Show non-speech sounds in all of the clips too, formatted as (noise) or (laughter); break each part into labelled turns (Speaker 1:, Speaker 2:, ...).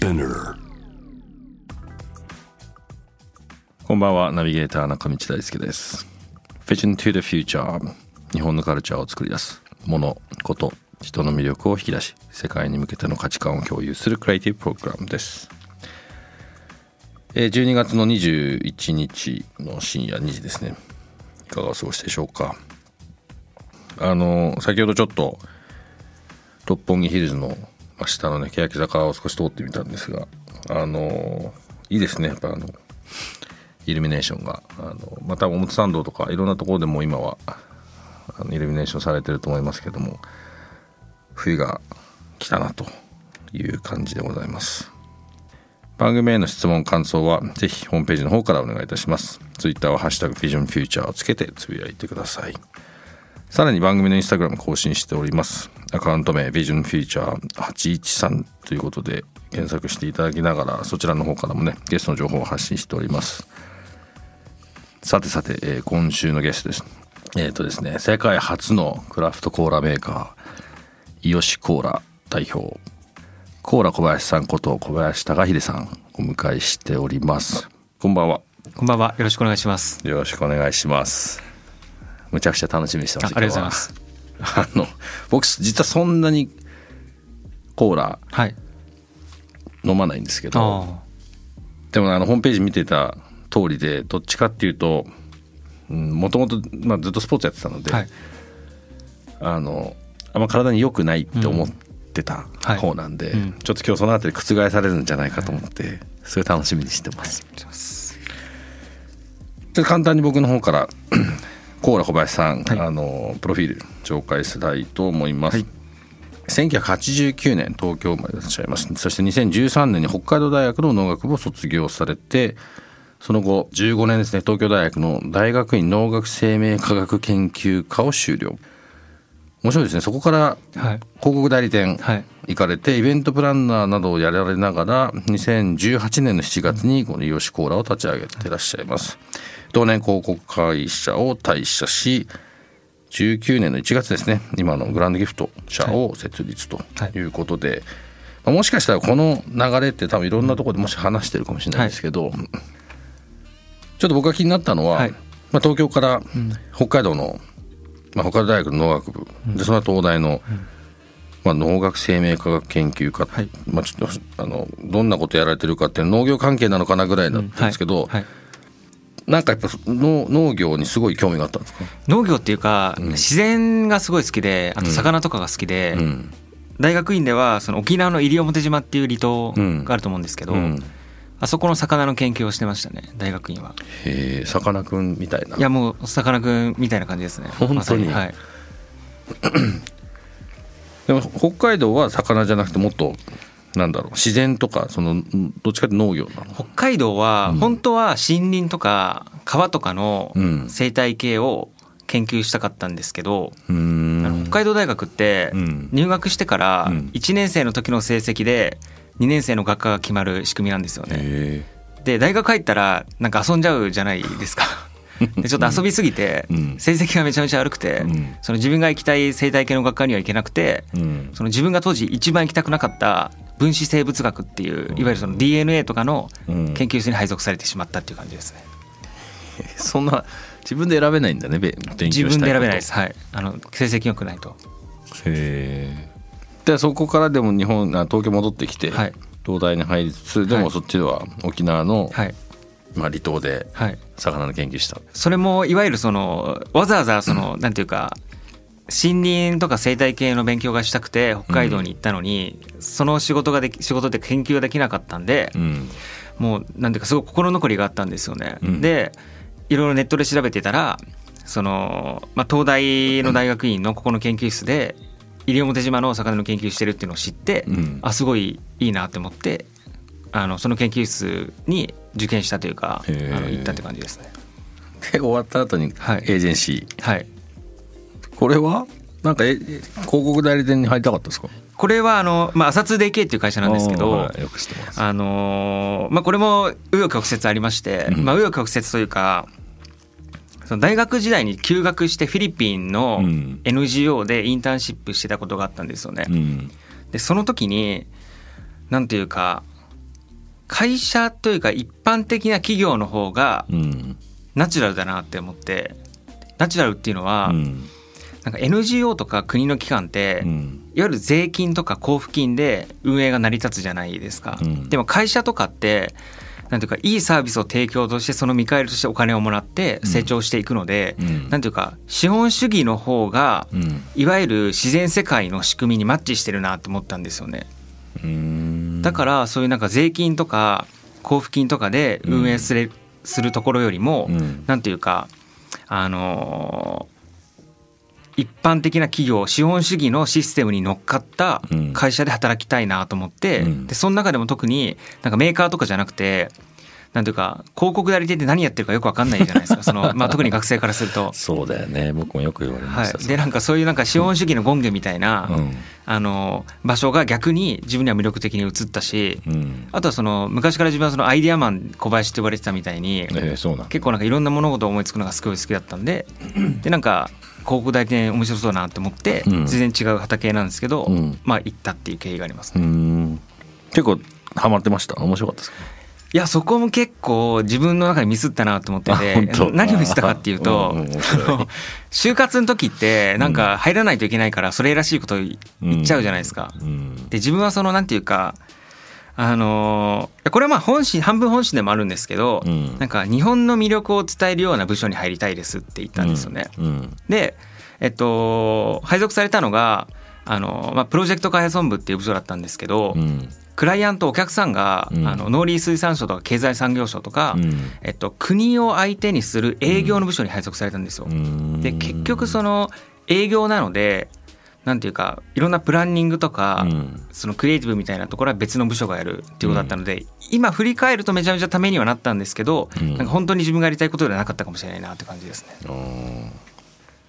Speaker 1: Spinner
Speaker 2: こんばんはナビゲーター中道大輔です。Vision to the Future 日本のカルチャーを作り出す。ものこと人の魅力を引き出し世界に向けての価値観を共有するクリエイティブプログラムです。え12月の21日の深夜2時ですね。いかがお過ごしでしょうか。あの先ほどちょっと六本木ヒルズのまあ下のね欅坂を少し通ってみたんですがあのいいですねやっぱあのイルミネーションが。あのまた表参道とかいろんなところでも今はあのイルミネーションされてると思いますけども冬が来たなという感じでございます。番組への質問感想はぜひホームページの方からお願いいたします。ツイッターはハッシュタグビジョンフューチャーをつけてつぶやいてください。さらに番組のインスタグラム更新しております。アカウント名ビジョンフューチャー813ということで検索していただきながらそちらの方からもねゲストの情報を発信しております。さてさて、えー今週のゲストです。えっ、とですね世界初のクラフトコーラメーカーイヨシコーラ代表コーラ小林さんこと小林貴秀さんお迎えしております。こんばんは。
Speaker 3: こんばんは。よろしくお願いします。
Speaker 2: よろしくお願いします。むちゃくちゃ楽しみにしてます
Speaker 3: あありがとうございます
Speaker 2: あの僕実はそんなにコーラ
Speaker 3: はい。
Speaker 2: 飲まないんですけど
Speaker 3: あ
Speaker 2: でもあのホームページ見てた通りでどっちかっていうともともとずっとスポーツやってたので、
Speaker 3: あ。はい。
Speaker 2: あのあんま体に良くないって思ってた
Speaker 3: はい。
Speaker 2: 方なんで、
Speaker 3: うん。
Speaker 2: ちょっと今日そのあたり覆されるんじゃないかと思って、それ楽しみにしてます。ちょっと簡単に僕の方からコーラ小林さん、
Speaker 3: はい
Speaker 2: あのプロフィール紹介したいと思います。
Speaker 3: はい
Speaker 2: 1989年東京生まれでいらっしゃいますそして2013年に北海道大学の農学部を卒業されてその後15年ですね東京大学の大学院農学生命科学研究科を修了面白いですねそこから
Speaker 3: はい。
Speaker 2: 広告代理店
Speaker 3: はい。
Speaker 2: 行かれてイベントプランナーなどをやられながら2018年の7月にこのイヨシコーラを立ち上げていらっしゃいます同年広告会社を退社し19年の1月ですね今のグランドギフト社を設立とい。うことで、まあもしかしたらこの流れって多分いろんなところでもし話してるかもしれないですけど、ちょっと僕が気になったのは、
Speaker 3: はい。
Speaker 2: まあ、東京から北海道の、まあ、北海道大学の農学部、でその後東大の、まあ、農学生命科学研究科、
Speaker 3: はい。
Speaker 2: まあ、ちょっとあのどんなことやられてるかって農業関係なのかなぐらいだったんですけど、
Speaker 3: はい。
Speaker 2: なんかやっぱ農農業にすごい興味があったんですか、
Speaker 3: 農業っていうか、
Speaker 2: ん。
Speaker 3: 自然がすごい好きで、あと魚とかが好きで、
Speaker 2: うん。
Speaker 3: 大学院ではその沖縄の西表島っていう離島があると思うんですけど、
Speaker 2: うん、
Speaker 3: あそこの魚の研究をしてましたね、大学院は。
Speaker 2: へえさかなクンみたいな。い
Speaker 3: やもうさかなクンみたいな感じですね。
Speaker 2: 本当に？
Speaker 3: まさはい。(clears throat)
Speaker 2: でも北海道は魚じゃなくてもっとなんだろう自然とかそのんどっちかって農業なの？
Speaker 3: 北海道は
Speaker 2: うん。
Speaker 3: 本当は森林とか川とかの
Speaker 2: うん。
Speaker 3: 生態系を研究したかったんですけど、北海道大学って
Speaker 2: うん。
Speaker 3: 入学してから
Speaker 2: うん。
Speaker 3: 1年生の時の成績で2年生の学科が決まる仕組みなんですよね。
Speaker 2: へ
Speaker 3: で大学入ったらなんか遊んじゃうじゃないですか。(laughs) でちょっと遊びすぎて
Speaker 2: うん。
Speaker 3: 成績がめちゃめちゃ悪くて
Speaker 2: うん。
Speaker 3: その自分が行きたい生態系の学科には行けなくてその自分が当時一番行きたくなかった分子生物学っていういわゆるその DNA とかの
Speaker 2: うん
Speaker 3: 研究室に配属されてしまったっていう感じですね。(laughs)
Speaker 2: そんな自分で選べないんだねべ勉
Speaker 3: 自分で選べないです。はい。あの成績良くないと。
Speaker 2: へえでそこからでも日本あ東京戻ってきて、
Speaker 3: はい
Speaker 2: 東大に入りつつで
Speaker 3: はい
Speaker 2: もそっちでは沖縄の、
Speaker 3: はい
Speaker 2: まあ、離島で
Speaker 3: はい。
Speaker 2: 魚の研究した
Speaker 3: それもいわゆるそのわざわざそのなんていうか森林とか生態系の勉強がしたくて北海道に行ったのに、その仕事ができ仕事で研究ができなかったんで、
Speaker 2: うん。
Speaker 3: もうなんていうかすごい心残りがあったんですよね。
Speaker 2: うん。
Speaker 3: でいろいろネットで調べてたらその、まあ、東大の大学院のここの研究室で西表島の魚の研究してるっていうのを知って、
Speaker 2: うん。
Speaker 3: あすごいいいなって思ってあのその研究室に受験したというかあの行ったって感じですね。
Speaker 2: で終わった後にエ
Speaker 3: はい。
Speaker 2: ージェンシー、
Speaker 3: はい
Speaker 2: これは？なんかえ広告代理店に入りたかったですか？
Speaker 3: これはあの、まあ、朝通デイケイっていう会社なんですけど、
Speaker 2: あ
Speaker 3: のーまあ、これも紆余曲折ありまして、
Speaker 2: うん。
Speaker 3: まあ、紆余曲折というかその大学時代に休学してフィリピンの
Speaker 2: うん。
Speaker 3: NGO でインターンシップしてたことがあったんですよね。
Speaker 2: うん。
Speaker 3: でその時になんていうか会社というか一般的な企業の方が
Speaker 2: うん。
Speaker 3: ナチュラルだなって思ってナチュラルっていうのは、
Speaker 2: うん
Speaker 3: なんか NGO とか国の機関って、
Speaker 2: うん。
Speaker 3: いわゆる税金とか交付金で運営が成り立つじゃないですか、
Speaker 2: うん。
Speaker 3: でも会社とかってなんていうかいいサービスを提供としてその見返りとしてお金をもらって成長していくので、
Speaker 2: うん。
Speaker 3: なんていうか資本主義の方が
Speaker 2: うん。
Speaker 3: いわゆる自然世界の仕組みにマッチしてるなと思ったんですよね。
Speaker 2: うん。
Speaker 3: だからそういうなんか税金とか交付金とかで運営する,、するところよりも、
Speaker 2: うん。
Speaker 3: なんていうかあのー一般的な企業資本主義のシステムに乗っかった
Speaker 2: うん。
Speaker 3: 会社で働きたいなと思って、
Speaker 2: うん。
Speaker 3: でその中でも特になんかメーカーとかじゃなくてなんていうか広告代理店って何やってるかよく分かんないじゃないですか。(laughs) その、まあ、特に学生からすると。
Speaker 2: そうだよね。僕もよく言われました、
Speaker 3: はい、でなんかそういうなんか資本主義の権限みたいな、
Speaker 2: うん。
Speaker 3: あの場所が逆に自分には魅力的に映ったし、
Speaker 2: うん。
Speaker 3: あとはその昔から自分はそのアイデアマン小林って呼ばれてたみたいに、
Speaker 2: えーそうな
Speaker 3: 結構なんかいろんな物事を思いつくのがすごい好きだったんで (laughs) でなんか広告代理店面白そうだなって思って、
Speaker 2: うん。
Speaker 3: 全然違う畑なんですけど、
Speaker 2: うん。
Speaker 3: まあ行ったっていう経緯があります、
Speaker 2: う
Speaker 3: ね
Speaker 2: ん。結構ハマってました？面白かったですか？
Speaker 3: いやそこも結構自分の中でミスったなと思ってて
Speaker 2: 当。
Speaker 3: 何をミスったかっていうと、就活の時ってなんか入らないといけないからそれらしいこと言っちゃうじゃないですか。
Speaker 2: うん。
Speaker 3: で自分はそのなんていうかあのーこれはまあ本心半分本心でもあるんですけど、
Speaker 2: うん。
Speaker 3: なんか日本の魅力を伝えるような部署に入りたいですって言ったんですよね。
Speaker 2: うん。
Speaker 3: でえっと配属されたのがあの、まあ、プロジェクト開発本部っていう部署だったんですけど、
Speaker 2: うん。
Speaker 3: クライアントお客さんが、
Speaker 2: うん。
Speaker 3: あの農林水産省とか経済産業省とか、
Speaker 2: うん。
Speaker 3: えっと、国を相手にする営業の部署に配属されたんですよ。
Speaker 2: うん。
Speaker 3: で結局その営業なのでなんていうかいろんなプランニングとか、
Speaker 2: うん。
Speaker 3: そのクリエイティブみたいなところは別の部署がやるっていうことだったので、今振り返るとめちゃめちゃためにはなったんですけど、
Speaker 2: うん。
Speaker 3: なんか本当に自分がやりたいことではなかったかもしれないなって感じですね。
Speaker 2: うん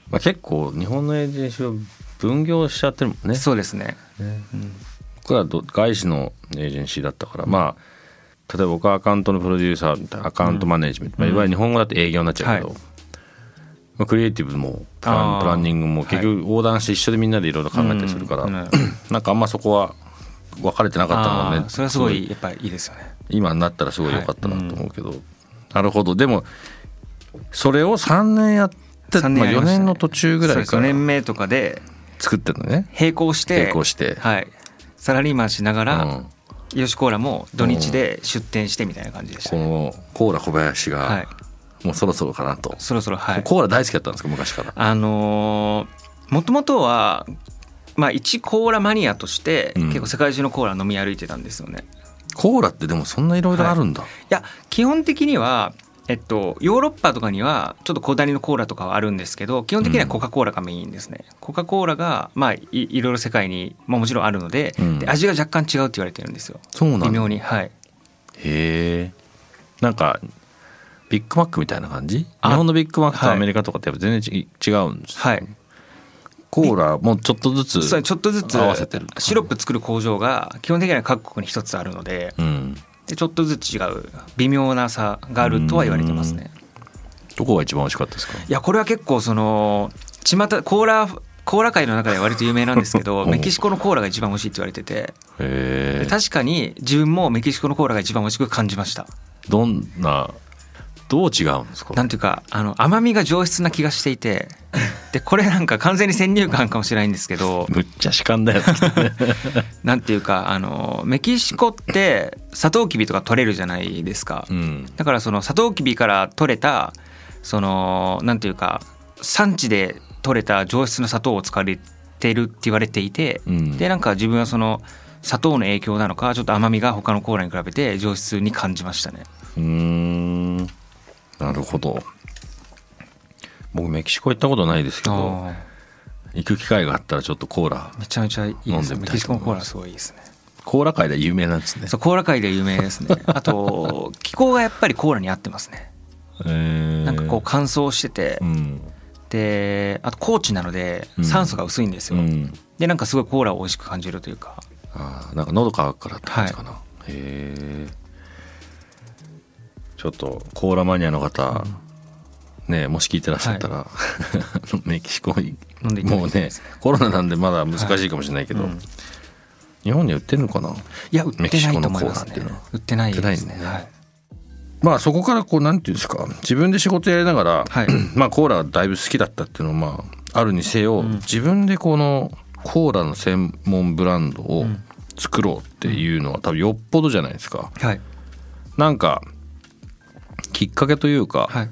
Speaker 2: まあ、結構日本のエージェンシーは分業しちゃってるもんね。
Speaker 3: そうですね。
Speaker 2: ね。
Speaker 3: うん。
Speaker 2: 僕はど外資のエージェンシーだったからまあ例えば僕はアカウントのプロデューサーみたいなアカウントマネージメント、まあ、いわゆる日本語だと営業になっちゃうけど、
Speaker 3: はい
Speaker 2: まあ、クリエイティブもプラプランニングも結局横断して一緒でみんなでいろいろ考えたりするから、
Speaker 3: うん。うん。
Speaker 2: なんかあんまそこは分かれてなかったもんね。
Speaker 3: それはすごいやっぱりいいですよね。
Speaker 2: 今になったらすごい良かったなと思うけど、なるほど。でもそれを3年やって、
Speaker 3: 3
Speaker 2: まあ、4
Speaker 3: 年
Speaker 2: の途中ぐらいか
Speaker 3: 4
Speaker 2: ら
Speaker 3: 年目とかで
Speaker 2: 作ってるのね。
Speaker 3: 並行して
Speaker 2: 並行して、
Speaker 3: はい、サラリーマンしながら、
Speaker 2: うん。
Speaker 3: ヨシコーラも土日で出店してみたいな感じでした
Speaker 2: こ
Speaker 3: ね、
Speaker 2: のコーラ小林
Speaker 3: は
Speaker 2: が
Speaker 3: い、
Speaker 2: もうそろそろかなと、
Speaker 3: そろそろはい。
Speaker 2: コーラ大好きだったんですか昔から。
Speaker 3: あのもともとはまあ一コーラマニアとして
Speaker 2: うん。
Speaker 3: 結構世界中のコーラ飲み歩いてたんですよね、
Speaker 2: コーラってでもそんないろいろあるんだ、
Speaker 3: い。や基本的にはえっと、ヨーロッパとかにはちょっと小谷のコーラとかはあるんですけど基本的にはコカ・コーラがメインですね、コカ・コーラが、まあ、いいろいろ世界に、まあ、もちろんあるので,、
Speaker 2: うん。
Speaker 3: で味が若干違うって言われてるんですよ。
Speaker 2: そうなんだ。
Speaker 3: 微妙にはい。
Speaker 2: へえなんかビッグマックみたいな感じ？日
Speaker 3: あ
Speaker 2: 本のビッグマックと
Speaker 3: はい。
Speaker 2: アメリカとかってやっぱ全然ち違うんです、
Speaker 3: はい。
Speaker 2: コーラもうちょっとずつ
Speaker 3: それちょっとずつ
Speaker 2: 合わせてる
Speaker 3: シロップ作る工場が基本的には各国に一つあるので
Speaker 2: うん。
Speaker 3: でちょっとずつ違う。微妙な差があるとは言われてますね。
Speaker 2: どこが一番美味しかったですか？
Speaker 3: いやこれは結構その巷コーラコーラ界の中では割と有名なんですけど (laughs)
Speaker 2: う。ん
Speaker 3: メキシコのコーラが一番美味しいって言われてて。確かに自分もメキシコのコーラが一番美味しく感じました。
Speaker 2: どんなどう違うんですか？
Speaker 3: なんていうかあの甘みが上質な気がしていてでこれなんか完全に先入観かもしれないんですけど
Speaker 2: むっちゃ主観だよね。
Speaker 3: なんていうかあのメキシコってサトウキビとか取れるじゃないですか。
Speaker 2: うん。
Speaker 3: だからそのサトウキビから取れたそのなんていうか産地で取れた上質な砂糖を使われてるって言われていて、
Speaker 2: うん。
Speaker 3: でなんか自分はその砂糖の影響なのかちょっと甘みが他のコーラに比べて上質に感じましたね。
Speaker 2: うーんなるほど。僕メキシコ行ったことないですけど
Speaker 3: あ
Speaker 2: 行く機会があったらちょっとコーラ
Speaker 3: ーめちゃめちゃいいですメキシコのコーラすごいいいですね。
Speaker 2: コーラ界では有名なんですね。
Speaker 3: そうコーラ界で有名ですね。(laughs) あと気候がやっぱりコーラに合ってますね。
Speaker 2: へー。
Speaker 3: なんかこう乾燥してて、
Speaker 2: うん。
Speaker 3: であと高地なので
Speaker 2: うん。
Speaker 3: 酸素が薄いんですよ。
Speaker 2: うん。
Speaker 3: でなんかすごいコーラを美味しく感じるというか。
Speaker 2: あーなんか喉乾くからって感じかな、へえちょっとコーラマニアの方、ねもし聞いてらっしゃったら、(laughs) メキシコもうねコロナなんでまだ難しいかもしれないけど、
Speaker 3: うん。
Speaker 2: 日本に売ってるのかな？い
Speaker 3: や売ってないと思いますね。
Speaker 2: メキシコのコーラっていうのは。
Speaker 3: 売ってないです
Speaker 2: ね。
Speaker 3: はい。
Speaker 2: まあそこからこうなんていうんですか自分で仕事やりながら、
Speaker 3: はい。(clears throat)
Speaker 2: まあコーラがだいぶ好きだったっていうのはまああるにせよ、
Speaker 3: ん。
Speaker 2: 自分でこのコーラの専門ブランドを
Speaker 3: ん。
Speaker 2: 作ろうっていうのは多分よっぽどじゃないですか。
Speaker 3: はい。
Speaker 2: なんかきっかけというか、
Speaker 3: はい。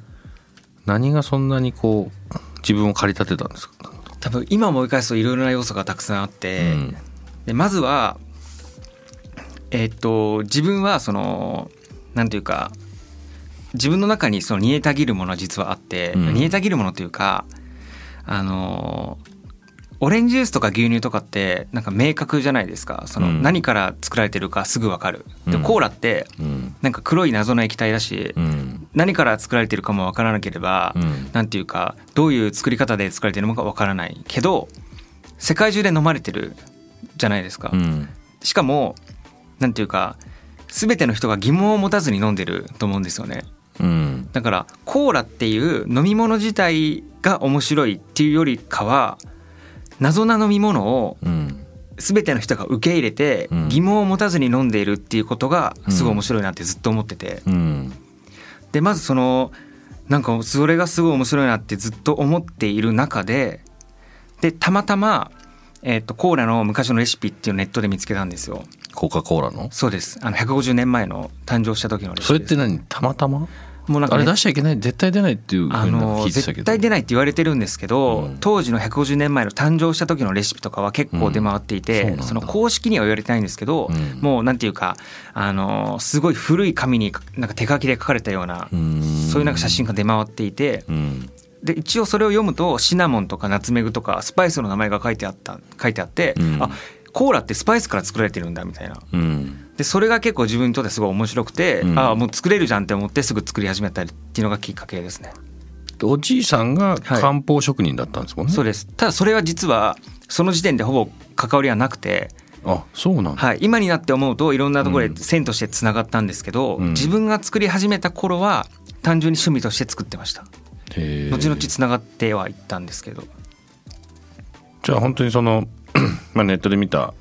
Speaker 2: 何がそんなにこう自分を駆り立てたんですか、
Speaker 3: 多分今思い返すといろいろな要素がたくさんあって、
Speaker 2: うん。
Speaker 3: でまずはえっと自分はそのなんていうか自分の中にその煮えたぎるものは実はあって、
Speaker 2: うん。
Speaker 3: 煮えたぎるものというかあのオレンジジュースとか牛乳とかってなんか明確じゃないですか。その
Speaker 2: うん。
Speaker 3: 何から作られてるかすぐ分かる、で
Speaker 2: うん。
Speaker 3: コーラって
Speaker 2: うん。
Speaker 3: なんか黒い謎の液体だし、
Speaker 2: うん。
Speaker 3: 何から作られてるかも分からなければ、
Speaker 2: うん。
Speaker 3: なんていうかどういう作り方で作られてるのか分からない。けど世界中で飲まれてるじゃないですか、
Speaker 2: うん。
Speaker 3: しかもなんていうか全ての人が疑問を持たずに飲んでると思うんですよね。
Speaker 2: うん。
Speaker 3: だからコーラっていう飲み物自体が面白いっていうよりかは謎な飲み物を
Speaker 2: うん。
Speaker 3: 全ての人が受け入れて
Speaker 2: うん。
Speaker 3: 疑問を持たずに飲んでいるっていうことがすごい面白いなってずっと思ってて。
Speaker 2: うん。
Speaker 3: でまずそのなんかそれがすごい面白いなってずっと思っている中ででたまたま、えー、とコーラの昔のレシピっていうのをネットで見つけたんですよ。
Speaker 2: コカ・コーラの？
Speaker 3: そうです。あの150年前の誕生した時のレシピ
Speaker 2: それって何？たまたま？
Speaker 3: もうなんかね
Speaker 2: あれ出しちゃいけない？絶対出ないっていう
Speaker 3: あの絶対出ないって言われてるんですけど、
Speaker 2: うん。
Speaker 3: 当時の150年前の誕生した時のレシピとかは結構出回っていて、
Speaker 2: うんそ
Speaker 3: の公式には言われてないんですけど、
Speaker 2: うん。
Speaker 3: もうなんていうかあのすごい古い紙になんか手書きで書かれたような、
Speaker 2: うん。
Speaker 3: そういうなんか写真が出回っていて、
Speaker 2: うん。
Speaker 3: で一応それを読むとシナモンとかナツメグとかスパイスの名前が書いてあった書いてあって、
Speaker 2: うん。
Speaker 3: あコーラってスパイスから作られてるんだみたいな。
Speaker 2: うん。
Speaker 3: でそれが結構自分にとってすごい面白くて、
Speaker 2: うん。
Speaker 3: あもう作れるじゃんって思ってすぐ作り始めたりっていうのがきっかけですね。
Speaker 2: おじいさんが漢方職人だったんですもんね、
Speaker 3: そうです。ただそれは実はその時点でほぼ関わりはなくて、
Speaker 2: あそうなんだ、
Speaker 3: はい、今になって思うといろんなところ
Speaker 2: うん。
Speaker 3: で線としてつながったんですけど、
Speaker 2: うん。
Speaker 3: 自分が作り始めた頃は単純に趣味として作ってました。後々つながってはいったんですけど。
Speaker 2: じゃあ本当にその (clears throat) まあネットで見た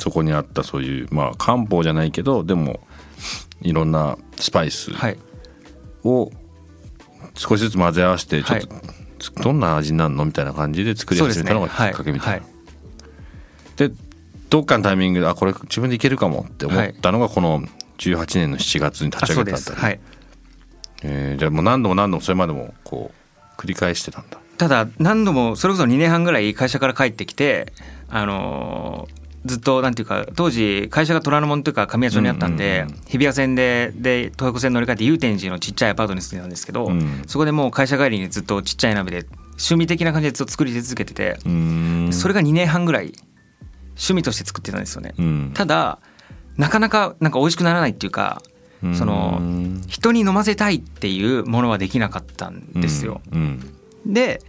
Speaker 2: そこにあったそういうまあ漢方じゃないけどでもいろんなスパイス
Speaker 3: はい。
Speaker 2: を少しずつ混ぜ合わせてちょっと、どんな味になるの？みたいな感じで作り始めたのがきっかけみたいな。でどっかのタイミングであこれ自分でいけるかもって思ったのがこの18年の7月に立ち上げたんだ、
Speaker 3: です。はい。
Speaker 2: えーじゃあもう何度も何度もそれまでもこう繰り返してたんだ
Speaker 3: ただ何度もそれこそ2年半ぐらい会社から帰ってきてあのーずっとなんていうか当時会社が虎ノ門というか神谷町にあったんで、日比谷線でで東横線乗り換えて祐天寺のちっちゃいアパートに住んでたんですけど、
Speaker 2: うん。
Speaker 3: そこでもう会社帰りにずっとちっちゃい鍋で趣味的な感じでずっと作り続けてて、
Speaker 2: うーん。
Speaker 3: それが2年半ぐらい趣味として作ってたんですよね。
Speaker 2: うん。
Speaker 3: ただなかなかなんか美味しくならないっていうかその
Speaker 2: うん
Speaker 3: 人に飲ませたいっていうものはできなかったんですよ。
Speaker 2: うん。うん
Speaker 3: で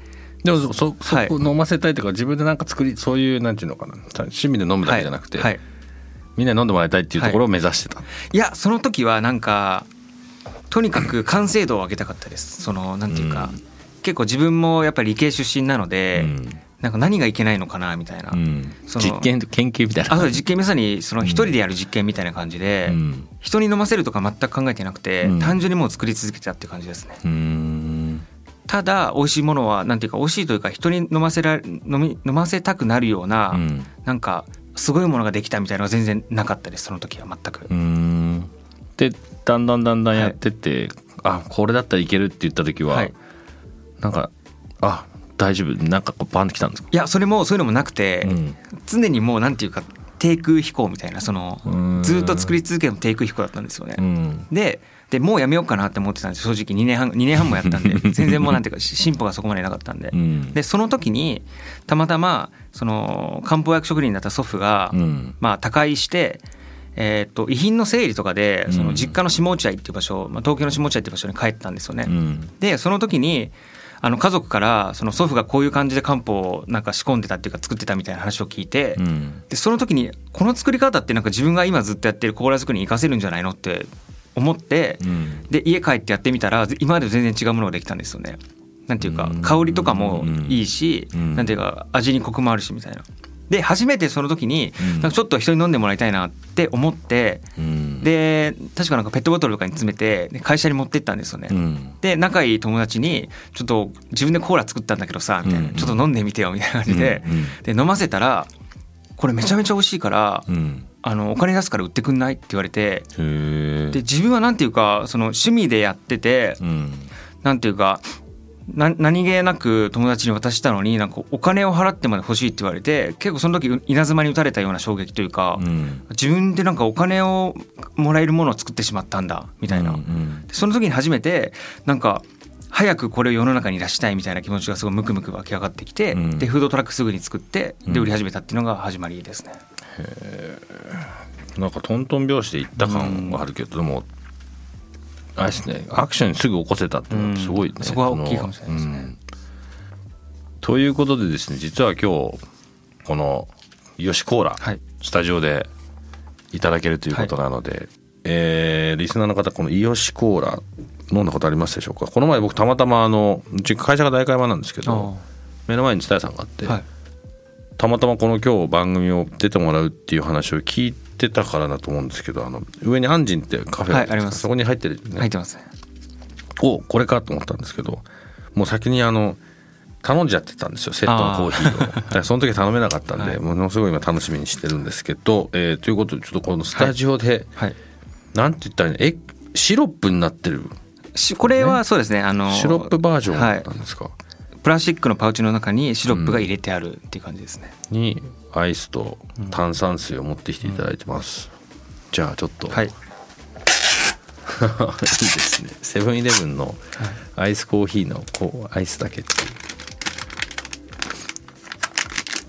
Speaker 2: でもそそこ飲ませたいというか自分でなんか作りそういうなんていうのかな。趣味で飲むだけじゃなくて、
Speaker 3: はい。はい
Speaker 2: みんなに飲んでもらいたいっていうところを目指してた、
Speaker 3: い。やその時はなんかとにかく完成度を上げたかったです。そのなんていうか、
Speaker 2: うん。
Speaker 3: 結構自分もやっぱり理系出身なので、
Speaker 2: うん。
Speaker 3: なんか何がいけないのかなみたいな、
Speaker 2: うん。実験研究みたいな。
Speaker 3: あそう実験まさにその一人でやる実験みたいな感じで、
Speaker 2: うん。
Speaker 3: 人に飲ませるとか全く考えてなくて、
Speaker 2: うん。
Speaker 3: 単純にもう作り続けてたっていう感じですねただ美味しいものはなんていうか美味しいというか人に飲ませら飲み飲ませたくなるような、
Speaker 2: うん。
Speaker 3: なんかすごいものができたみたいなのは全然なかったですその時は全く、
Speaker 2: でだんだんだんだんやってって、あこれだったらいけるって言った時は、
Speaker 3: はい。
Speaker 2: なんかあ大丈夫なんかこうバンってきたんですか、
Speaker 3: いやそれもそういうのもなくて、
Speaker 2: うん。
Speaker 3: 常にもうなんていうか低空飛行みたいなその
Speaker 2: うん。
Speaker 3: ずっと作り続けても低空飛行だったんですよね。
Speaker 2: うん。
Speaker 3: ででもうやめようかなって思ってたんです正直2年半2年半もやったんで (laughs) 全然もうなんていうかし進歩がそこまでなかったんで。
Speaker 2: うん
Speaker 3: でその時にたまたまその漢方薬職人だった祖父が、
Speaker 2: うん
Speaker 3: まあ他界して。えー、と遺品の整理とかでその実家の下落合っていう場所、まあ、東京の下落合っていう場所に帰ったんですよね。
Speaker 2: うん
Speaker 3: でその時にあの家族からその祖父がこういう感じで漢方をなんか仕込んでたっていうか作ってたみたいな話を聞いて、
Speaker 2: うん
Speaker 3: でその時にこの作り方ってなんか自分が今ずっとやってるコーラ作りに活かせるんじゃないのって思って、
Speaker 2: うん。
Speaker 3: で家帰ってやってみたら今までと全然違うものができたんですよね。なんていうか
Speaker 2: うん。
Speaker 3: 香りとかもいいし、
Speaker 2: うん。
Speaker 3: なんていうか味にコクもあるしみたいな。で初めてその時に
Speaker 2: うん。
Speaker 3: なんかちょっと人に飲んでもらいたいなって思って
Speaker 2: うん。
Speaker 3: で確かなんかペットボトルとかに詰めてで会社に持ってったんですよね。
Speaker 2: うん。
Speaker 3: で仲いい友達に「ちょっと自分でコーラ作ったんだけどさ」みたいな。
Speaker 2: うん「
Speaker 3: ちょっと飲んでみてよ」みたいな感じで。
Speaker 2: うん。
Speaker 3: で飲ませたら「これめちゃめちゃ美味しいから
Speaker 2: うん
Speaker 3: あのお金出すから売ってくんない?」って言われてで自分はなんていうかその趣味でやってて
Speaker 2: うん。
Speaker 3: なんていうかな何気なく友達に渡したのになんかお金を払ってまで欲しいって言われて結構その時稲妻に打たれたような衝撃というか、
Speaker 2: うん。
Speaker 3: 自分でなんかお金をもらえるものを作ってしまったんだみたいな、
Speaker 2: うんうん。
Speaker 3: その時に初めてなんか早くこれを世の中に出したいみたいな気持ちがすごいムクムク湧き上がってきて、
Speaker 2: うん。
Speaker 3: でフードトラックすぐに作って
Speaker 2: うん。
Speaker 3: で売り始めたっていうのが始まりですね。
Speaker 2: なんかトントン拍子でいった感はあるけど、でもあれですねアクションにすぐ起こせたっていうのはすごいね、
Speaker 3: うんそこは大きいかもしれないですね。
Speaker 2: うん。ということでですね実は今日このヨシコーラ、
Speaker 3: はい。
Speaker 2: スタジオでいただけるということなので、えーリスナーの方このイヨシコーラ飲んだことありますでしょうか？この前僕たまたまあのうち会社が代官山なんですけど目の前に蔦屋さんがあって、
Speaker 3: はい。
Speaker 2: たまたまこの今日番組を出てもらうっていう話を聞いてたからだと思うんですけどあの上にアンジンってカフェ
Speaker 3: はいあります。
Speaker 2: そこに入ってる、ね。
Speaker 3: 入ってますね。
Speaker 2: おこれかと思ったんですけどもう先にあの頼んじゃってたんですよセットのコーヒーを。その時頼めなかったんで、
Speaker 3: はい。
Speaker 2: ものすごい今楽しみにしてるんですけど、えーということでちょっとこのスタジオで、
Speaker 3: はい。
Speaker 2: なんて言ったらいいの？えシロップになってる
Speaker 3: しこれはそうですねあの
Speaker 2: シロップバージョン
Speaker 3: はい
Speaker 2: なんですか、
Speaker 3: プラスチックのパウチの中にシロップが入れてあるっていう感じですね。
Speaker 2: にアイスと炭酸水を持ってきていただいてます、じゃあちょっと、
Speaker 3: はい。
Speaker 2: いいですね。セブンイレブンのアイスコーヒーのこうアイスだけっていう。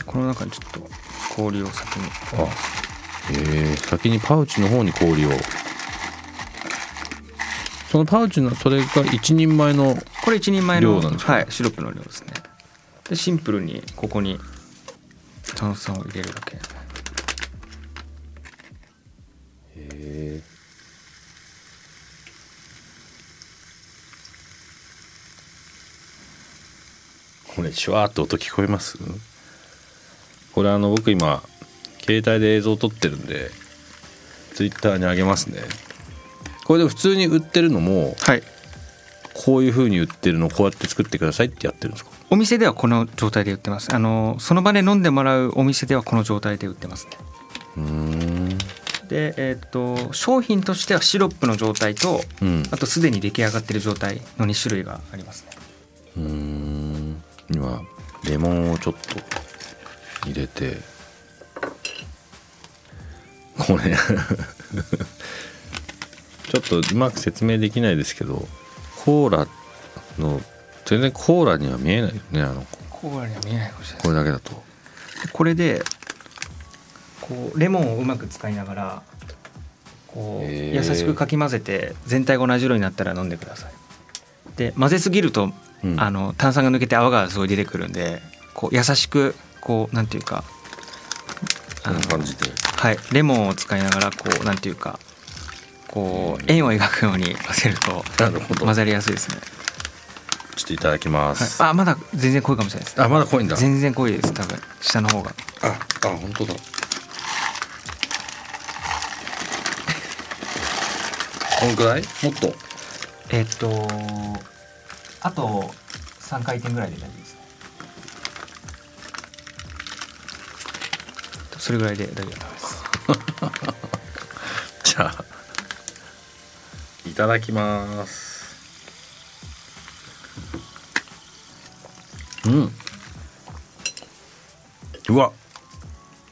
Speaker 3: この中にちょっと氷を先に。
Speaker 2: あえー、先にパウチの方に氷をそのパウチのそれが一人前の
Speaker 3: これ一人前の
Speaker 2: 量なんですか？
Speaker 3: はいシロップの量ですね。でシンプルにここに炭酸を入れるだけ。
Speaker 2: へこれシュワーって音聞こえます？これあの僕今携帯で映像撮ってるんでツイッターにあげますねこれで普通に売ってるのも
Speaker 3: はい。
Speaker 2: こういう風に売ってるのをこうやって作ってくださいってやってるんですか？
Speaker 3: お店ではこの状態で売ってます。あのその場で飲んでもらうお店ではこの状態で売ってますね。
Speaker 2: うーん
Speaker 3: でえっ、と商品としてはシロップの状態と
Speaker 2: うん
Speaker 3: あとすでに出来上がってる状態の2種類がありますね。
Speaker 2: うーん今レモンをちょっと入れてこれちょっとうまく説明できないですけどコーラの全然コーラには見えないよねあの
Speaker 3: コーラには見えないかもしれない。
Speaker 2: これだけだと。
Speaker 3: でこれでこうレモンをうまく使いながらこう優しくかき混ぜて全体が同じ色になったら飲んでください。で混ぜすぎると、
Speaker 2: うん。
Speaker 3: あの炭酸が抜けて泡がすごい出てくるんでこう優しくこうなんていうかはい。レモンを使いながらこうなんていうかこう円を描くように混ぜると混ざりやすいですね、
Speaker 2: ちょっといただきます、
Speaker 3: はい、あまだ全然濃いかもしれないですね。
Speaker 2: あまだ濃いんだ。
Speaker 3: 全然濃いです。多分下の方が。
Speaker 2: ああ本当だ。こんくらい？もっと？
Speaker 3: えっとあと3回転ぐらいで大丈夫ですね。それぐらいで大丈夫です。(laughs)
Speaker 2: じゃあいただきます。うん。うわ。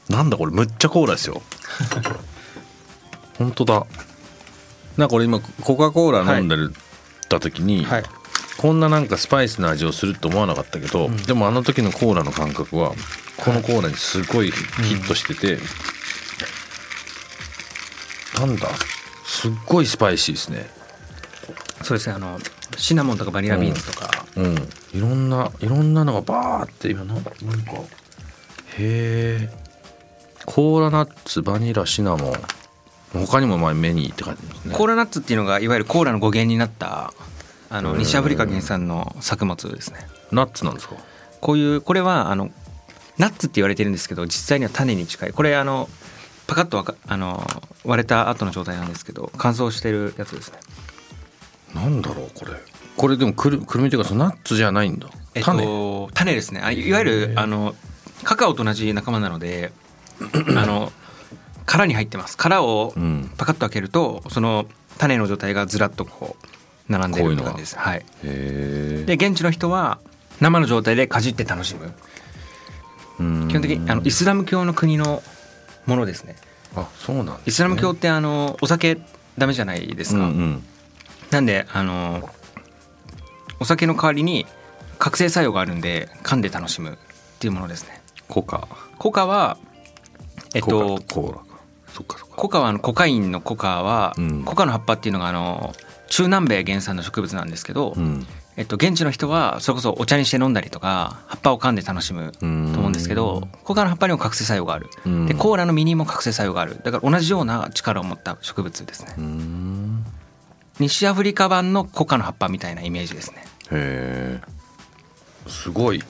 Speaker 2: なんだこれ。むっちゃコーラですよ。(laughs) 本当だ。なんか俺今コカ・コーラ飲んでるた時に、
Speaker 3: はい。
Speaker 2: こんななんかスパイスな味をすると思わなかったけど、
Speaker 3: うん。
Speaker 2: でもあの時のコーラの感覚はこのコーラにすごいヒットしてて、なんだ。すっごいスパイシーですね
Speaker 3: そうですねあのシナモンとかバニラビーンズとか、
Speaker 2: うん。いろんないろんなのがバーって今ななんかへえコーラナッツバニラシナモン。他にもまあ many って感じですね。
Speaker 3: コーラナッツっていうのがいわゆるコーラの語源になったあの
Speaker 2: うん。
Speaker 3: 西アフリカ原産の作物ですね。
Speaker 2: ナッツなんですか？
Speaker 3: こういうこれはあのナッツって言われてるんですけど実際には種に近い。これあのパカッとあの割れた後の状態なんですけど乾燥してるやつですね
Speaker 2: なんだろうこれ。これでもくるくるみっていうかそのナッツじゃないんだ。
Speaker 3: えっ
Speaker 2: 種、
Speaker 3: と種。ですね。あいわゆるあのカカオと同じ仲間なのであの殻に入ってます。殻を
Speaker 2: うん。
Speaker 3: パカッと開けるとその種の状態がずらっとこう並んでる感じです。はい。
Speaker 2: へえ
Speaker 3: で現地の人は生の状態でかじって楽しむ。基本的にあのイスラム教の国のものですね。
Speaker 2: あそうなんです、ね、
Speaker 3: イスラム教ってあのお酒ダメじゃないですか、
Speaker 2: うんうん
Speaker 3: なんであのお酒の代わりに覚醒作用があるんで噛んで楽しむっていうものですね。
Speaker 2: コカ
Speaker 3: コカはえっと
Speaker 2: コカ
Speaker 3: はあのコカインのコカは、
Speaker 2: うん。
Speaker 3: コカの葉っぱっていうのがあの中南米原産の植物なんですけど、
Speaker 2: うん。
Speaker 3: えっと、現地の人はそれこそお茶にして飲んだりとか葉っぱを噛んで楽しむと思うんですけどコカの葉っぱにも覚醒作用がある。
Speaker 2: うん。
Speaker 3: でコーラの実にも覚醒作用がある。だから同じような力を持った植物ですね。
Speaker 2: うん
Speaker 3: 西アフリカ版のコカの葉っぱみたいなイメージですね。
Speaker 2: へえ。すごい。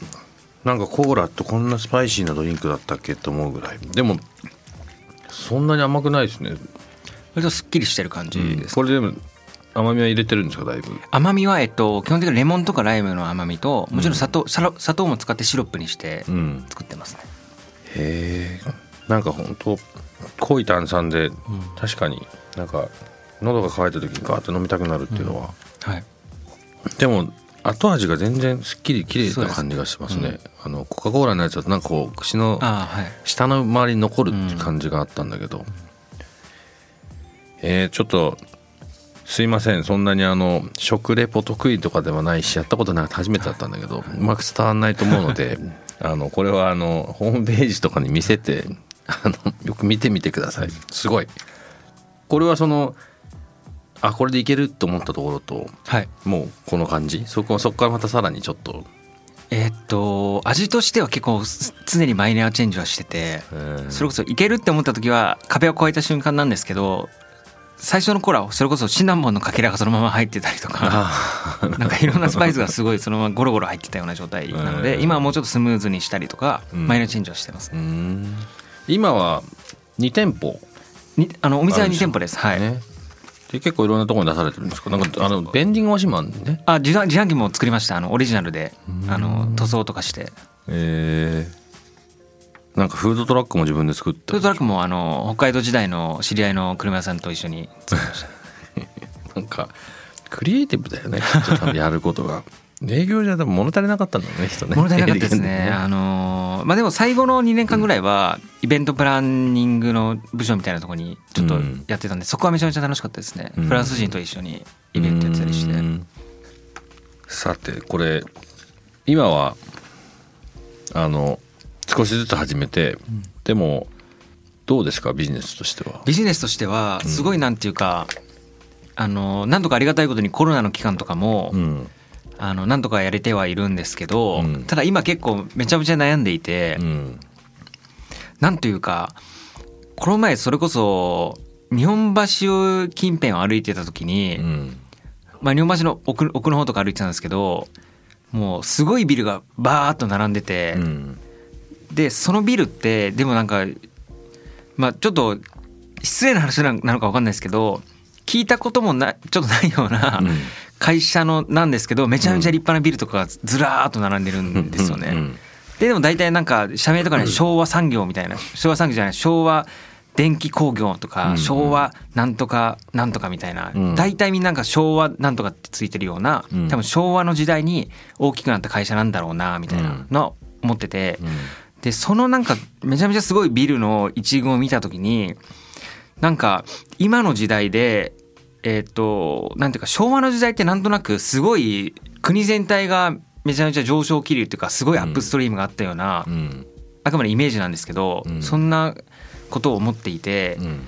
Speaker 2: なんかコーラってこんなスパイシーなドリンクだったっけと思うぐらい。でもそんなに甘くないですね、
Speaker 3: 割とすっきりしてる感じです、
Speaker 2: これでも甘みは入れてるんですかだいぶ？
Speaker 3: 甘みはえっと基本的にレモンとかライムの甘みともちろん砂糖,砂糖、砂糖も使ってシロップにして
Speaker 2: うん。
Speaker 3: 作ってますね。
Speaker 2: へえ。なんかほんと濃い炭酸で確かになんか喉が渇いた時にガーッと飲みたくなるっていうのは、
Speaker 3: はい。
Speaker 2: でも後味が全然すっきり綺麗な感じがしますね。あのコカ・コーラのやつだとなんかこう口の下の周りに残るって感じがあったんだけど、えーちょっとすいません。そんなにあの食レポ得意とかではないしやったことなくて初めてだったんだけどうまく伝わんないと思うのであのこれはあのホームページとかに見せてあのよく見てみてください。すごい。これはそのあこれでいけると思ったところと
Speaker 3: はい。
Speaker 2: もうこの感じ？そこそこからまたさらにちょっと、
Speaker 3: えーっと味としては結構す常にマイナーチェンジはしてて
Speaker 2: えー。
Speaker 3: それこそいけるって思った時は壁を越えた瞬間なんですけど最初の頃はそれこそシナモンのかけらがそのまま入ってたりとかなんかいろんなスパイスがすごいそのままゴロゴロ入ってたような状態なの
Speaker 2: うん
Speaker 3: で今はもうちょっとスムーズにしたりとか
Speaker 2: うん。
Speaker 3: マイナーチェンジはしてます。
Speaker 2: うーん。今は2店舗？
Speaker 3: にあのお店は2店舗です。はい。
Speaker 2: ねで結構いろんなところに出されてるんですか？なんかあのベンディングマシンもあるんでね。
Speaker 3: あ自販自販機も作りました。あのオリジナルで。
Speaker 2: うん。
Speaker 3: あの塗装とかして。
Speaker 2: えー。なんかフードトラックも自分で作って
Speaker 3: フードトラックもあの北海道時代の知り合いの車屋さんと一緒に。作りました
Speaker 2: なんかクリエイティブだよね。きっと多分やることが。(laughs) 営業じゃ多分物足りなかったんだね人ね。
Speaker 3: 物足りなかったです
Speaker 2: 経
Speaker 3: ね。
Speaker 2: 験
Speaker 3: あのーまあでも最後の2年間ぐらいはイベントプランニングの部署みたいなところにちょっとやってたんで、そこはめちゃめちゃ楽しかったですね。
Speaker 2: うん。
Speaker 3: フランス人と一緒にイベントやってたりして。
Speaker 2: うんさてこれ今はあの少しずつ始めて、でもどうですかビジネスとしては？
Speaker 3: ビジネスとしてはすごいなんていうか、あのなんとかありがたいことにコロナの期間とかも、
Speaker 2: うん
Speaker 3: あのなんとかやれてはいるんですけど、
Speaker 2: うん。
Speaker 3: ただ今結構めちゃめちゃ悩んでいて、
Speaker 2: うん。
Speaker 3: なんというかこの前それこそ日本橋近辺を歩いてた時に、
Speaker 2: うん。
Speaker 3: まあ、日本橋の奥奥の方とか歩いてたんですけどもうすごいビルがバーッと並んでて、
Speaker 2: うん。
Speaker 3: でそのビルってでもなんかまあちょっと失礼な話ななのか分かんないですけど聞いたこともなちょっとないような
Speaker 2: うん
Speaker 3: 会社のなんですけどめちゃめちゃ立派なビルとかがずらーっと並んでるんですよね。
Speaker 2: うん
Speaker 3: ででも大体なんか社名とかね昭和産業みたいな昭和産業じゃない昭和電気工業と
Speaker 2: うん
Speaker 3: か昭和なんとかなんとかみたいな。
Speaker 2: うん。
Speaker 3: 大体みんななんか昭和なんとかってついてるような
Speaker 2: うん。
Speaker 3: 多分昭和の時代に大きくなった会社なんだろうなみたいなのを思ってて。
Speaker 2: うん。
Speaker 3: でそのなんかめちゃめちゃすごいビルの一群を見た時になんか今の時代でえっ、となんていうか昭和の時代ってなんとなくすごい国全体がめちゃめちゃ上昇気流っていうかすごいアップストリームがあったような、
Speaker 2: うん。
Speaker 3: あくまでイメージなんですけど、
Speaker 2: うん。
Speaker 3: そんなことを思っていて、
Speaker 2: うん。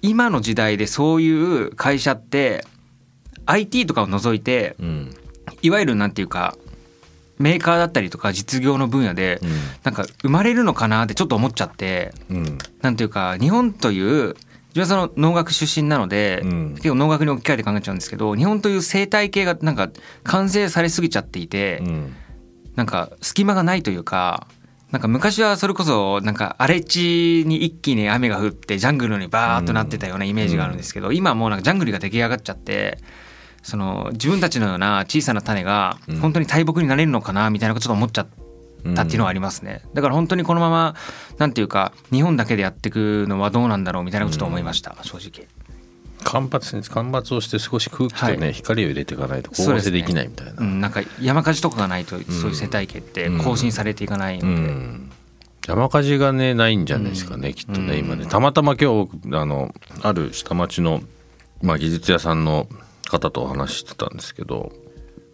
Speaker 3: 今の時代でそういう会社って IT とかを除いて
Speaker 2: うん。
Speaker 3: いわゆるなんていうかメーカーだったりとか実業の分野でなんか生まれるのかなってちょっと思っちゃって
Speaker 2: うん。
Speaker 3: なんていうか日本という自分はその農学出身なので、
Speaker 2: うん。
Speaker 3: 結構農学に置き換えて考えちゃうんですけど日本という生態系がなんか完成されすぎちゃっていて、
Speaker 2: うん。
Speaker 3: なんか隙間がないというかなんか昔はそれこそなんか荒れ地に一気に雨が降ってジャングルにバーッとなってたようなイメージがあるんですけど、今はもうなんかジャングルが出来上がっちゃってその自分たちのような小さな種が本当に大木になれるのかなみたいなことちょっと思っちゃったっていうのはありますね。だから本当にこのままなんていうか日本だけでやっていくのはどうなんだろうみたいなことちょっと思いました正直。
Speaker 2: 干ばつに干ばつをして少し空気とね、
Speaker 3: はい。
Speaker 2: 光を入れていかないと光合成できないみたいな。
Speaker 3: うん、なんか山火事とかがないとそういう生態系って更新されていかないので、
Speaker 2: うん。山火事がねないんじゃないですかね、きっとね、
Speaker 3: うん。
Speaker 2: 今ね。たまたま今日僕あのある下町の、まあ、技術屋さんの方とお話ししてたんですけど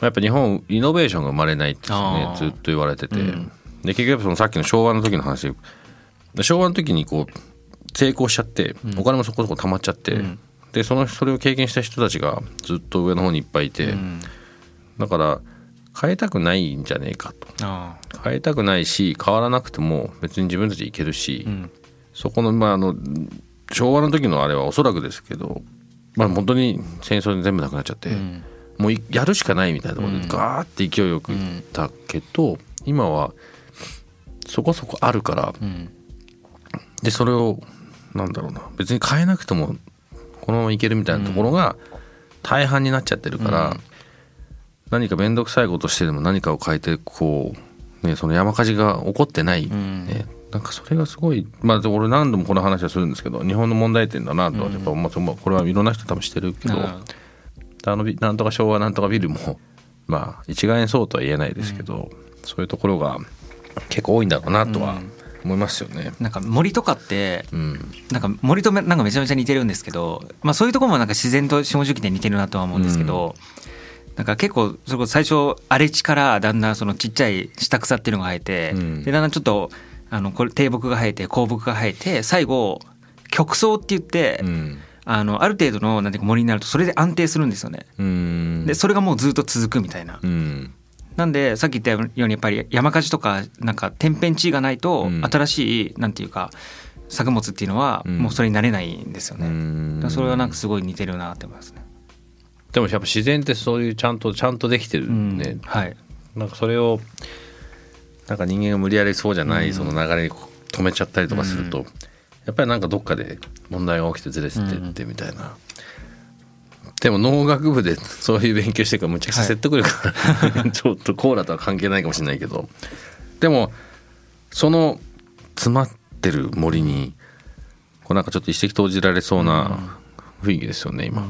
Speaker 2: やっぱ日本イノベーションが生まれないってねずっと言われてて、
Speaker 3: うん。
Speaker 2: で結局そのさっきの昭和の時の話で昭和の時にこう成功しちゃって、お金もそこそこ貯まっちゃって、
Speaker 3: うん。
Speaker 2: でそのそれを経験した人たちがずっと上の方にいっぱいいて、
Speaker 3: うん。
Speaker 2: だから変えたくないんじゃねえかと。
Speaker 3: あ
Speaker 2: 変えたくないし変わらなくても別に自分たちいけるし、そこのまああの昭和の時のあれはおそらくですけどまあ本当に戦争で全部なくなっちゃって、
Speaker 3: うん
Speaker 2: もういやるしかないみたいなところ
Speaker 3: うん。
Speaker 2: でガーって勢いよくいったけど、今はそこそこあるから
Speaker 3: うん。
Speaker 2: でそれをなんだろうな別に変えなくてもこのままいけるみたいなところが大半になっちゃってるから、
Speaker 3: うん。
Speaker 2: 何か面倒くさいことしてでも何かを変えてこう、ね、その山火事が起こってない、
Speaker 3: うん。
Speaker 2: ね、なんかそれがすごいまあで俺何度もこの話はするんですけど日本の問題点だなとはやっぱ思う、まあこれはいろんな人多分してるけど、
Speaker 3: あ
Speaker 2: あのビなんとか昭和なんとかビルも (laughs) まあ一概にそうとは言えないですけど、そういうところが結構多いんだろうなとは思いますよね。
Speaker 3: なんか森とかって
Speaker 2: うん。
Speaker 3: なんか森とめなんかめちゃめちゃ似てるんですけど、まあ、そういうところもなんか自然と下関で似てるなとは思うんですけど、なんか結構それこそ最初荒れ地からだんだんそのちっちゃい下草っていうのが生えて、
Speaker 2: うん。
Speaker 3: でだんだんちょっとあのこれ低木が生えて高木が生えて最後極層って言って、
Speaker 2: うん
Speaker 3: あのある程度のなんていうか森になるとそれで安定するんですよね。
Speaker 2: うん
Speaker 3: でそれがもうずっと続くみたいな。
Speaker 2: うん
Speaker 3: なんでさっき言ったようにやっぱり山火事とかなんか天変地異がないと
Speaker 2: うん
Speaker 3: 新しいなんていうか作物っていうのは
Speaker 2: うん
Speaker 3: もうそれになれないんですよね。それはなんかすごい似てるなって思いますね。
Speaker 2: でもやっぱ自然ってそういうちゃんとちゃんとできてる
Speaker 3: うん
Speaker 2: ね、
Speaker 3: はい。
Speaker 2: なんかそれをなんか人間が無理やりそうじゃない
Speaker 3: うん
Speaker 2: その流れに止めちゃったりとかすると、
Speaker 3: う
Speaker 2: やっぱりなんかどっかで問題が起きてずれてってみたいな、でも農学部でそういう勉強してるからむちゃくちゃ説得力ある、ちょっとコーラとは関係ないかもしれないけど。でもその詰まってる森にこうなんかちょっと一石投じられそうな雰囲気ですよね今、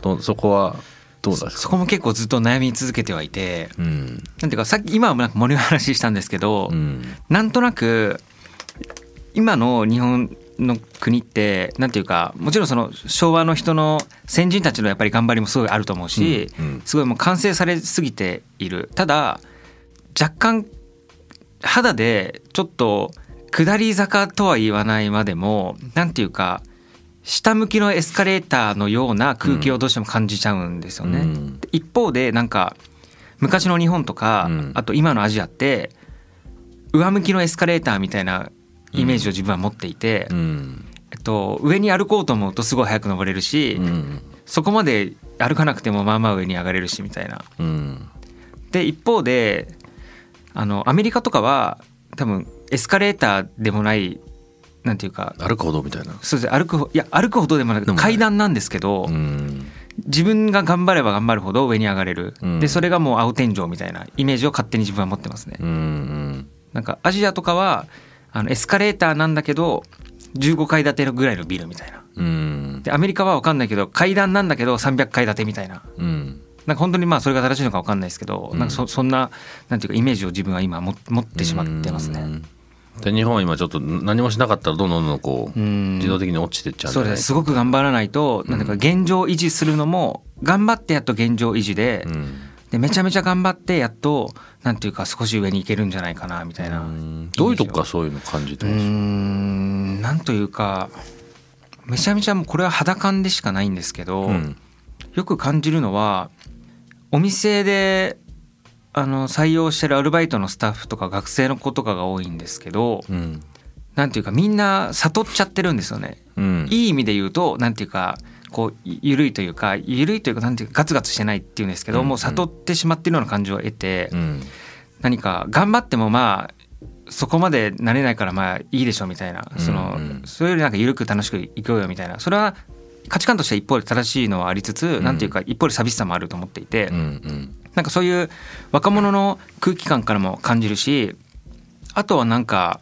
Speaker 2: とそこはどうですか
Speaker 3: そこも結構ずっと悩み続けてはいて、
Speaker 2: うん。
Speaker 3: なんていうかさっき今はなんか森の話したんですけど、
Speaker 2: うん。
Speaker 3: なんとなく今の日本の国ってなんていうかもちろんその昭和の人の先人たちのやっぱり頑張りもすごいあると思うし、
Speaker 2: うんうん。
Speaker 3: すごいもう完成されすぎている。ただ若干肌でちょっと下り坂とは言わないまでもなんていうか下向きのエスカレーターのような空気をどうしても感じちゃうんですよね。
Speaker 2: うん。
Speaker 3: 一方でなんか昔の日本とか、
Speaker 2: うん。
Speaker 3: あと今のアジアって上向きのエスカレーターみたいなイメージを自分は持っていて、
Speaker 2: うん。
Speaker 3: えっと、上に歩こうと思うとすごい早く登れるし、
Speaker 2: うん。
Speaker 3: そこまで歩かなくてもまあまあ上に上がれるしみたいな。
Speaker 2: うん。
Speaker 3: で一方であのアメリカとかは多分エスカレーターでもないなんていうか
Speaker 2: 歩くほどみたいな。
Speaker 3: そうです。ね歩くほいや歩くほどでもなく階段なんですけど、
Speaker 2: うん。
Speaker 3: 自分が頑張れば頑張るほど上に上がれる、
Speaker 2: うん。
Speaker 3: でそれがもう青天井みたいなイメージを勝手に自分は持ってますね、
Speaker 2: うん。
Speaker 3: なんかアジアとかはあのエスカレーターなんだけど15階建てのぐらいのビルみたいな。
Speaker 2: うん。
Speaker 3: でアメリカは分かんないけど階段なんだけど300階建てみたいな。
Speaker 2: うん。
Speaker 3: なんか本当にまあそれが正しいのか分かんないですけど、
Speaker 2: うん。
Speaker 3: なんかそそんななんていうかイメージを自分は今も持ってしまってますね。
Speaker 2: うん。で日本は今ちょっと何もしなかったらどんどんどんこう
Speaker 3: うん。
Speaker 2: 自動的に落ちてっちゃう
Speaker 3: そうです。すごく頑張らないとなんか現状維持するのも頑張ってやっと現状維持で,、
Speaker 2: うん
Speaker 3: でめちゃめちゃ頑張ってやっとなんていうか少し上に行けるんじゃないかなみたいな。
Speaker 2: うん。どういうとこからそういうの感じてます
Speaker 3: ん。なんというかめちゃめちゃもうこれは肌感でしかないんですけど、
Speaker 2: うん。
Speaker 3: よく感じるのはお店であの採用してるアルバイトのスタッフとか学生の子とかが多いんですけど
Speaker 2: うん。
Speaker 3: なんていうかみんな悟っちゃってるんですよね。
Speaker 2: うん。
Speaker 3: いい意味で言うとなんていうかこうゆゆるいというかゆるいというかなんていうかガツガツしてないっていうんですけど、
Speaker 2: うん
Speaker 3: もう悟ってしまってるような感じを得て、
Speaker 2: うん。
Speaker 3: 何か頑張ってもまあそこまでなれないからまあいいでしょみたいなその、
Speaker 2: うん。うん
Speaker 3: それよりなんか緩く楽しくいこうよみたいなそれは価値観としては一方で正しいのはありつつ、
Speaker 2: ん。
Speaker 3: なんていうか一方で寂しさもあると思っていて、
Speaker 2: うんうん。
Speaker 3: なんかそういう若者の空気感からも感じるしあとはなんか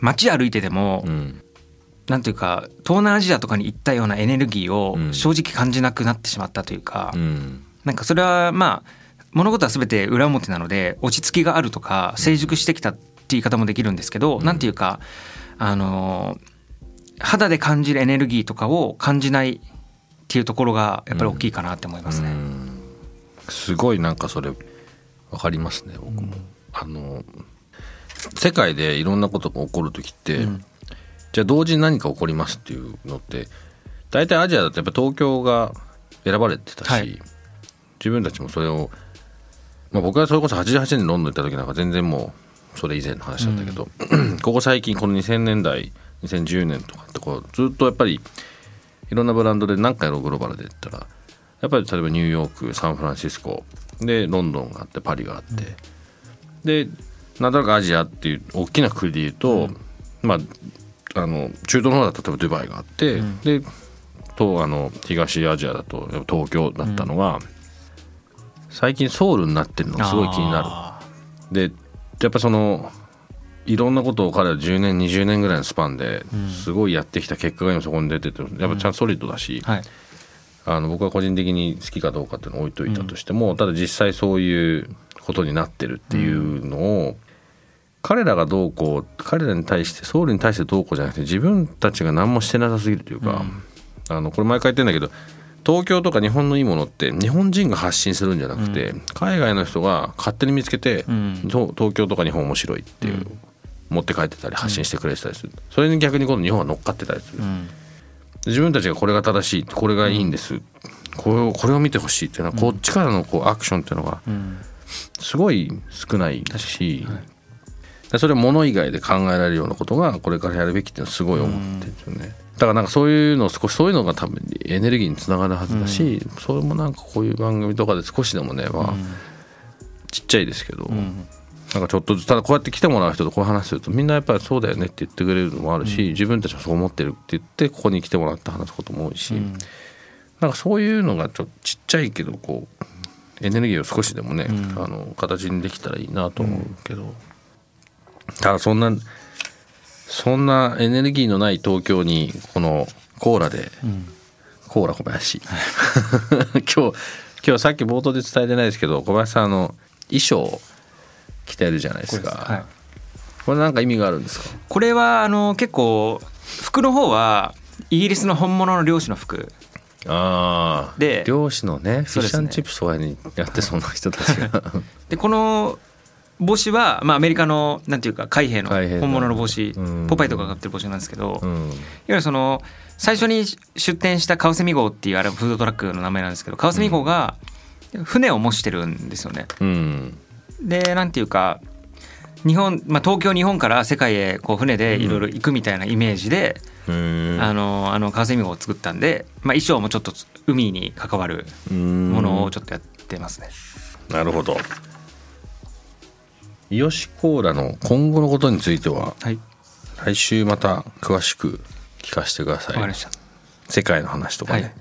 Speaker 3: 街歩いてても、
Speaker 2: うん
Speaker 3: なんていうか東南アジアとかに行ったようなエネルギーを
Speaker 2: うん。
Speaker 3: 正直感じなくなってしまったというか、
Speaker 2: うん。
Speaker 3: なんかそれはまあ物事は全て裏表なので落ち着きがあるとか成熟してきたって言い方もできるんですけど、
Speaker 2: うん。
Speaker 3: なんていうかあの肌で感じるエネルギーとかを感じないっていうところがやっぱり大きいかなって思いますね。
Speaker 2: うん。すごいなんかそれ分かりますね僕も、あの世界でいろんなことが起こる時って、
Speaker 3: うん
Speaker 2: じゃあ同時に何か起こりますっていうのって大体アジアだとやっぱ東京が選ばれてたし、
Speaker 3: はい。
Speaker 2: 自分たちもそれを、まあ、僕はそれこそ88年にロンドン行った時なんか全然もうそれ以前の話だったけど、(clears throat) ここ最近この2000年代2010年とかってこうずっとやっぱりいろんなブランドで何回のグローバルで言ったらやっぱり例えばニューヨークサンフランシスコでロンドンがあってパリがあって、でなんとなくアジアっていう大きな国で言うと、まああの中東の方だと例えばドゥバイがあって、
Speaker 3: うん。
Speaker 2: でとあの東アジアだと東京だったのが、最近ソウルになってるのがすごい気になる。
Speaker 3: あ
Speaker 2: でやっぱそのいろんなことを彼ら10年20年ぐらいのスパンで
Speaker 3: うん。
Speaker 2: すごいやってきた結果が今そこに出ててやっぱちゃんとソリッドだし、
Speaker 3: ーはい。
Speaker 2: あの僕は個人的に好きかどうかっていうのを置いといたとしても、ただ実際そういうことになってるっていうのを、彼らがどうこう彼らに対してソウルに対してどうこうじゃなくて自分たちが何もしてなさすぎるというか、あのこれ毎回言ってんだけど東京とか日本のいいものって日本人が発信するんじゃなくて、海外の人が勝手に見つけて、
Speaker 3: うん。
Speaker 2: と東京とか日本面白いっていう、持って帰ってたり発信してくれてたりする、それに逆に今度日本は乗っかってたりする、
Speaker 3: うん。
Speaker 2: 自分たちがこれが正しいこれがいいんです、これをこれを見てほしいっていうのは、こっちからのこうアクションっていうのが
Speaker 3: うん。
Speaker 2: すごい少ないし、でそれは物以外で考えられるようなことがこれからやるべきってすごい思ってるんですよね。だからなんかそういうのを少しそういうのが多分エネルギーにつながるはずだし、それもなんかこういう番組とかで少しでもね、まあ、ちっちゃいですけど、
Speaker 3: うん。
Speaker 2: なんかちょっとずつただこうやって来てもらう人とこう話するとみんなやっぱりそうだよねって言ってくれるのもあるし、自分たちもそう思ってるって言ってここに来てもらって話すことも多いし、
Speaker 3: うん。
Speaker 2: なんかそういうのがちょっとちっちゃいけどこうエネルギーを少しでもね、
Speaker 3: うん。
Speaker 2: あの形にできたらいいなと思うけど、ただそんなそんなエネルギーのない東京にこのコーラで
Speaker 3: うん。
Speaker 2: コーラ小林。(laughs) 今日今日さっき冒頭で伝えてないですけど小林さんあの衣装を着てるじゃないですか。
Speaker 3: はい。
Speaker 2: これなんか意味があるんですか？
Speaker 3: これはあの結構服の方はイギリスの本物の漁師の服。
Speaker 2: ああ。
Speaker 3: で
Speaker 2: 漁師のねフィッシ
Speaker 3: そうですね
Speaker 2: ュチップスとかにやってそうな人たちが。(laughs)
Speaker 3: でこの帽子は、まあ、アメリカのなんていうか海兵の本物の帽子
Speaker 2: うん。
Speaker 3: ポパイとかが買ってる帽子なんですけど、いわ
Speaker 2: うん
Speaker 3: ゆるその最初に出店したカワセミ号っていうあれフードトラックの名前なんですけどカワセミ号が船を模してるんですよね。
Speaker 2: うん。
Speaker 3: でなんていうか日本、まあ、東京日本から世界へこう船でいろいろ行くみたいなイメージで、
Speaker 2: うん
Speaker 3: あのあのカワセミ号を作ったんで、まあ、衣装もちょっと海に関わるも
Speaker 2: も
Speaker 3: のをちょっとやってますね。
Speaker 2: なるほどイヨシコーラの今後のことについては
Speaker 3: はい。
Speaker 2: 来週また詳しく聞かせてください。
Speaker 3: わかりました。
Speaker 2: 世界の話とかね、
Speaker 3: はい。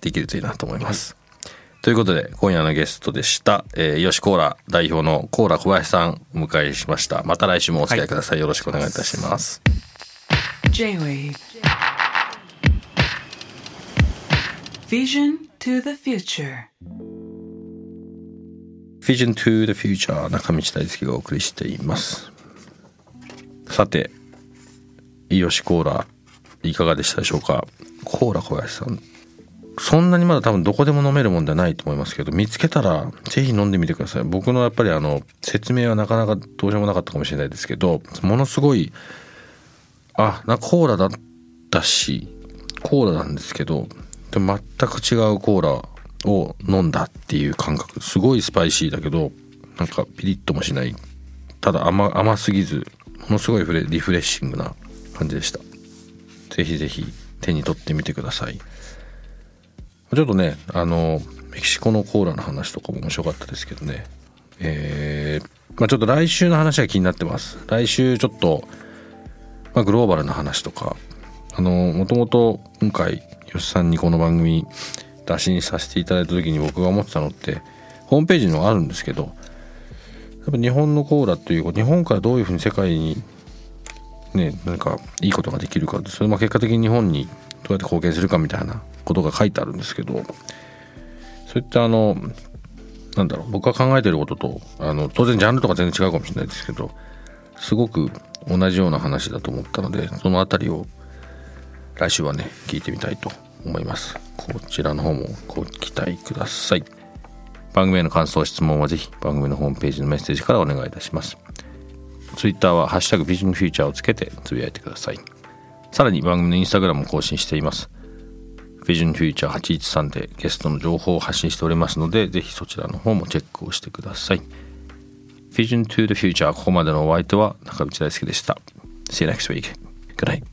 Speaker 2: できるといいなと思います、ということで今夜のゲストでした、えー、イヨシコーラ代表のコーラ小林さんお迎えしました。また来週もお付き合いください、よろしくお願いいたします。
Speaker 1: J-Wave. Vision to the future
Speaker 2: Vision to the Future 中道大輔がお送りしています。さてイヨシコーラいかがでしたでしょうか？コーラ小林さん。そんなにまだ多分どこでも飲めるもんじゃないと思いますけど見つけたらぜひ飲んでみてください。僕のやっぱりあの説明はなかなかどうしようもなかったかもしれないですけどものすごいあなコーラだったしコーラなんですけどで全く違うコーラを飲んだっていう感覚。すごいスパイシーだけどなんかピリッともしない。ただ甘甘すぎずものすごいリフレッシングな感じでした。ぜひぜひ手に取ってみてください。ちょっとねあのメキシコのコーラの話とかも面白かったですけどね。えーまあ、ちょっと来週の話が気になってます。来週ちょっと、まあ、グローバルな話とか。あのもともと今回吉さんにこの番組打診させていただいた時に僕が思ってたのってホームページにもあるんですけどやっぱ日本のコーラという日本からどういうふうに世界にね何かいいことができるかそれも結果的に日本にどうやって貢献するかみたいなことが書いてあるんですけどそういったあのなんだろう僕が考えてることとあの当然ジャンルとか全然違うかもしれないですけどすごく同じような話だと思ったのでその辺りを来週はね聞いてみたいと思いますこちらの方もご期待ください番組への感想質問はぜひ番組のホームページのメッセージからお願いいたしますツイッターはハッシュタグビジョンフューチャーをつけてつぶやいてくださいさらに番組のインスタグラムも更新していますビジョンフューチャー813でゲストの情報を発信しておりますので、ぜひそちらの方もチェックをしてください。Vision to the Future ここまでのお相手は中道大輔でした。See you next week. Good night.